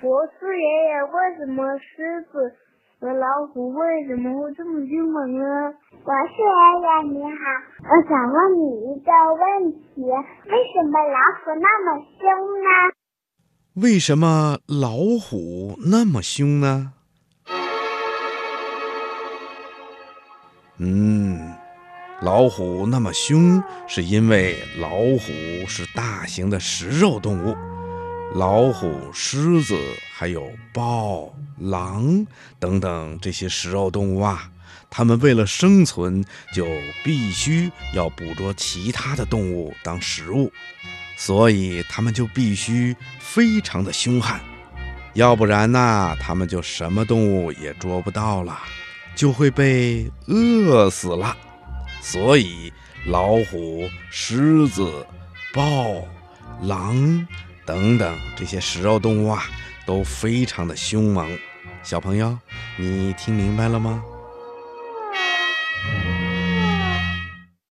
博士爷爷，为什么狮子和老虎为什么会这么凶猛呢？博士爷爷，你好，我想问你一个问题：为什么老虎那么凶呢？为什么老虎那么凶呢？嗯，老虎那么凶，是因为老虎是大型的食肉动物。老虎、狮子还有豹、狼等等这些食肉动物啊，它们为了生存，就必须要捕捉其他的动物当食物，所以它们就必须非常的凶悍，要不然呢，它们就什么动物也捉不到了，就会被饿死了。所以，老虎、狮子、豹、狼。等等，这些食肉动物啊，都非常的凶猛。小朋友，你听明白了吗？